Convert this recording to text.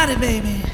body, baby.